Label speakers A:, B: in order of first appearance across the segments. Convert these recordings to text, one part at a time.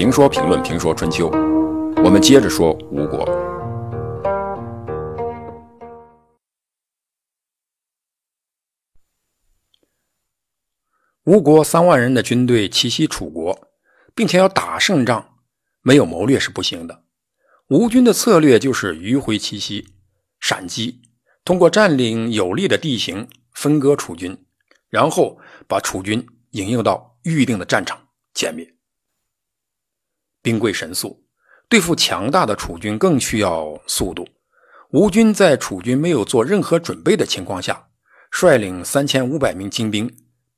A: 评说评论评说春秋，我们接着说吴国。吴国三万人的军队奇袭楚国，并且要打胜仗，没有谋略是不行的。吴军的策略就是迂回奇袭、闪击，通过占领有利的地形分割楚军，然后把楚军引诱到预定的战场歼灭。兵贵神速，对付强大的楚军更需要速度。吴军在楚军没有做任何准备的情况下，率领三千五百名精兵。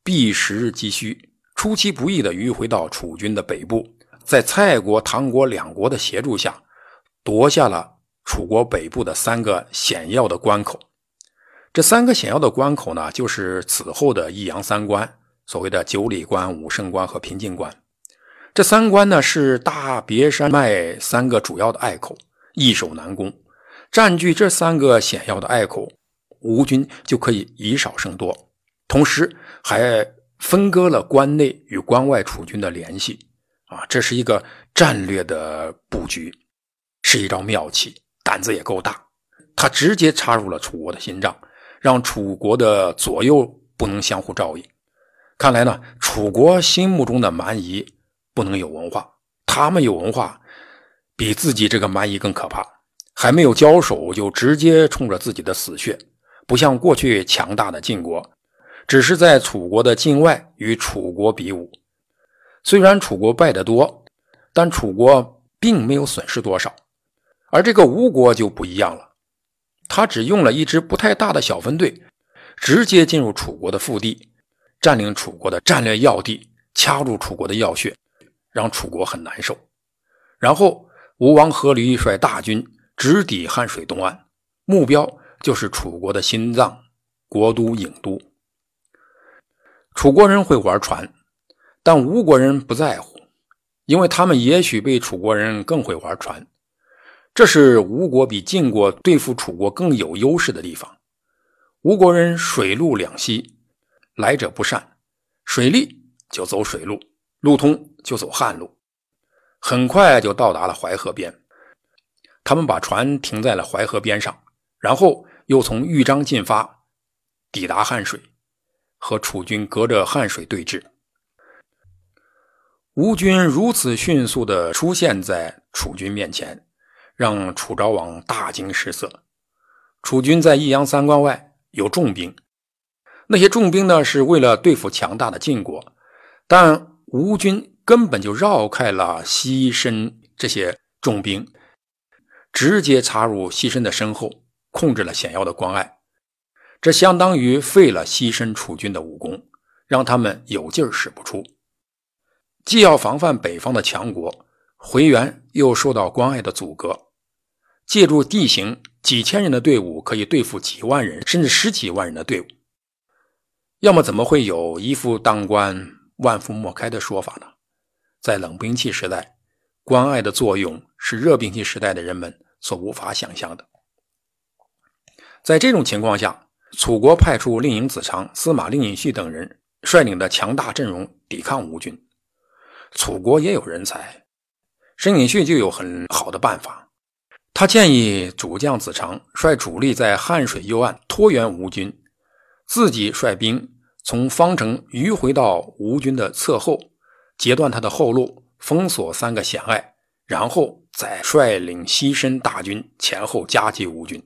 A: 避时击虚，出其不意地迂回到楚军的北部，在蔡国、唐国两国的协助下，夺下了楚国北部的三个险要的关口。这三个险要的关口呢，就是此后的益阳三关，所谓的九里关、武胜关和平津关。这三关呢，是大别山脉三个主要的隘口，易守难攻。占据这三个险要的隘口，吴军就可以以少胜多。同时还分割了关内与关外楚军的联系，啊，这是一个战略的布局，是一招妙棋，胆子也够大。他直接插入了楚国的心脏，让楚国的左右不能相互照应。看来呢，楚国心目中的蛮夷不能有文化，他们有文化，比自己这个蛮夷更可怕。还没有交手就直接冲着自己的死穴，不像过去强大的晋国。只是在楚国的境外与楚国比武，虽然楚国败得多，但楚国并没有损失多少。而这个吴国就不一样了，他只用了一支不太大的小分队，直接进入楚国的腹地，占领楚国的战略要地，掐入楚国的要穴，让楚国很难受。然后吴王阖闾率大军直抵汉水东岸，目标就是楚国的心脏——国都郢都。楚国人会玩船，但吴国人不在乎，因为他们也许比楚国人更会玩船。这是吴国比晋国对付楚国更有优势的地方。吴国人水陆两栖，来者不善，水利就走水路，路通就走旱路，很快就到达了淮河边。他们把船停在了淮河边上，然后又从豫章进发，抵达汉水。和楚军隔着汉水对峙，吴军如此迅速地出现在楚军面前，让楚昭王大惊失色。楚军在益阳三关外有重兵，那些重兵呢是为了对付强大的晋国，但吴军根本就绕开了西申这些重兵，直接插入西申的身后，控制了险要的关隘。这相当于废了西申楚军的武功，让他们有劲儿使不出。既要防范北方的强国回援，又受到关隘的阻隔。借助地形，几千人的队伍可以对付几万人甚至十几万人的队伍。要么怎么会有一夫当关，万夫莫开的说法呢？在冷兵器时代，关隘的作用是热兵器时代的人们所无法想象的。在这种情况下，楚国派出令尹子长、司马令尹旭等人率领的强大阵容抵抗吴军。楚国也有人才，申尹旭就有很好的办法。他建议主将子长率主力在汉水右岸拖援吴军，自己率兵从方城迂回到吴军的侧后，截断他的后路，封锁三个险隘，然后再率领西申大军前后夹击吴军。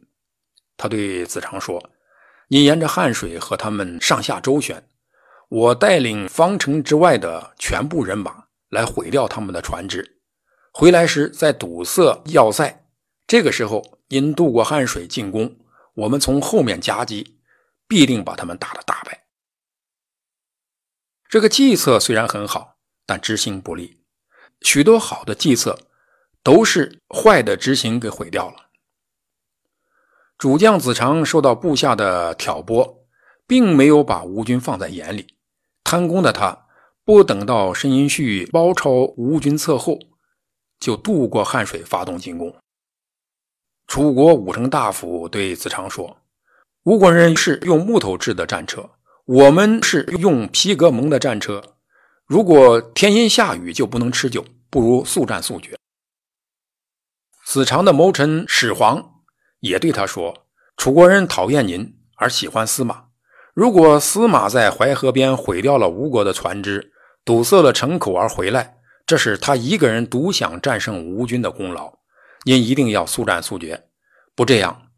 A: 他对子长说。你沿着汉水和他们上下周旋，我带领方城之外的全部人马来毁掉他们的船只，回来时再堵塞要塞。这个时候，因渡过汉水进攻，我们从后面夹击，必定把他们打得大败。这个计策虽然很好，但执行不利。许多好的计策都是坏的执行给毁掉了。主将子长受到部下的挑拨，并没有把吴军放在眼里。贪功的他，不等到申寅胥包抄吴军侧后，就渡过汉水发动进攻。楚国武城大夫对子长说：“吴国人是用木头制的战车，我们是用皮革蒙的战车。如果天阴下雨，就不能持久，不如速战速决。子长的谋臣始皇也对他说：“楚国人讨厌您，而喜欢司马。如果司马在淮河边毁掉了吴国的船只，堵塞了城口而回来，这是他一个人独享战胜吴军的功劳。您一定要速战速决，不这样，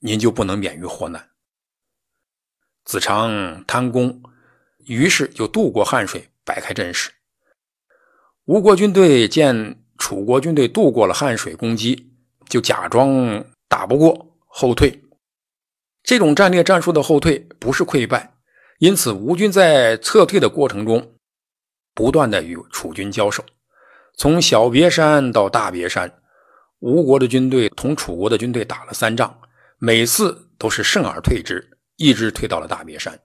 A: 您就不能免于祸难。”子长贪功，于是就渡过汉水，摆开阵势。吴国军队见。楚国军队渡过了汉水攻击，就假装打不过后退。这种战略战术的后退不是溃败，因此吴军在撤退的过程中不断的与楚军交手。从小别山到大别山，吴国的军队同楚国的军队打了三仗，每次都是胜而退之，一直退到了大别山。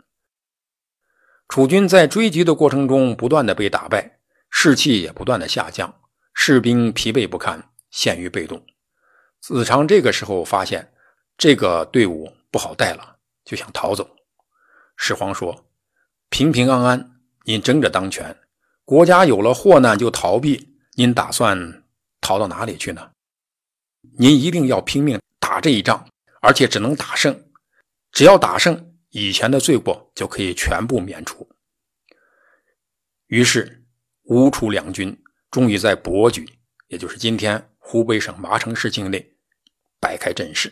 A: 楚军在追击的过程中不断的被打败，士气也不断的下降。士兵疲惫不堪，陷于被动。子长这个时候发现这个队伍不好带了，就想逃走。始皇说：“平平安安，您争着当权；国家有了祸难就逃避，您打算逃到哪里去呢？您一定要拼命打这一仗，而且只能打胜。只要打胜，以前的罪过就可以全部免除。”于是，吴楚两军。终于在博举，也就是今天湖北省麻城市境内，摆开阵势。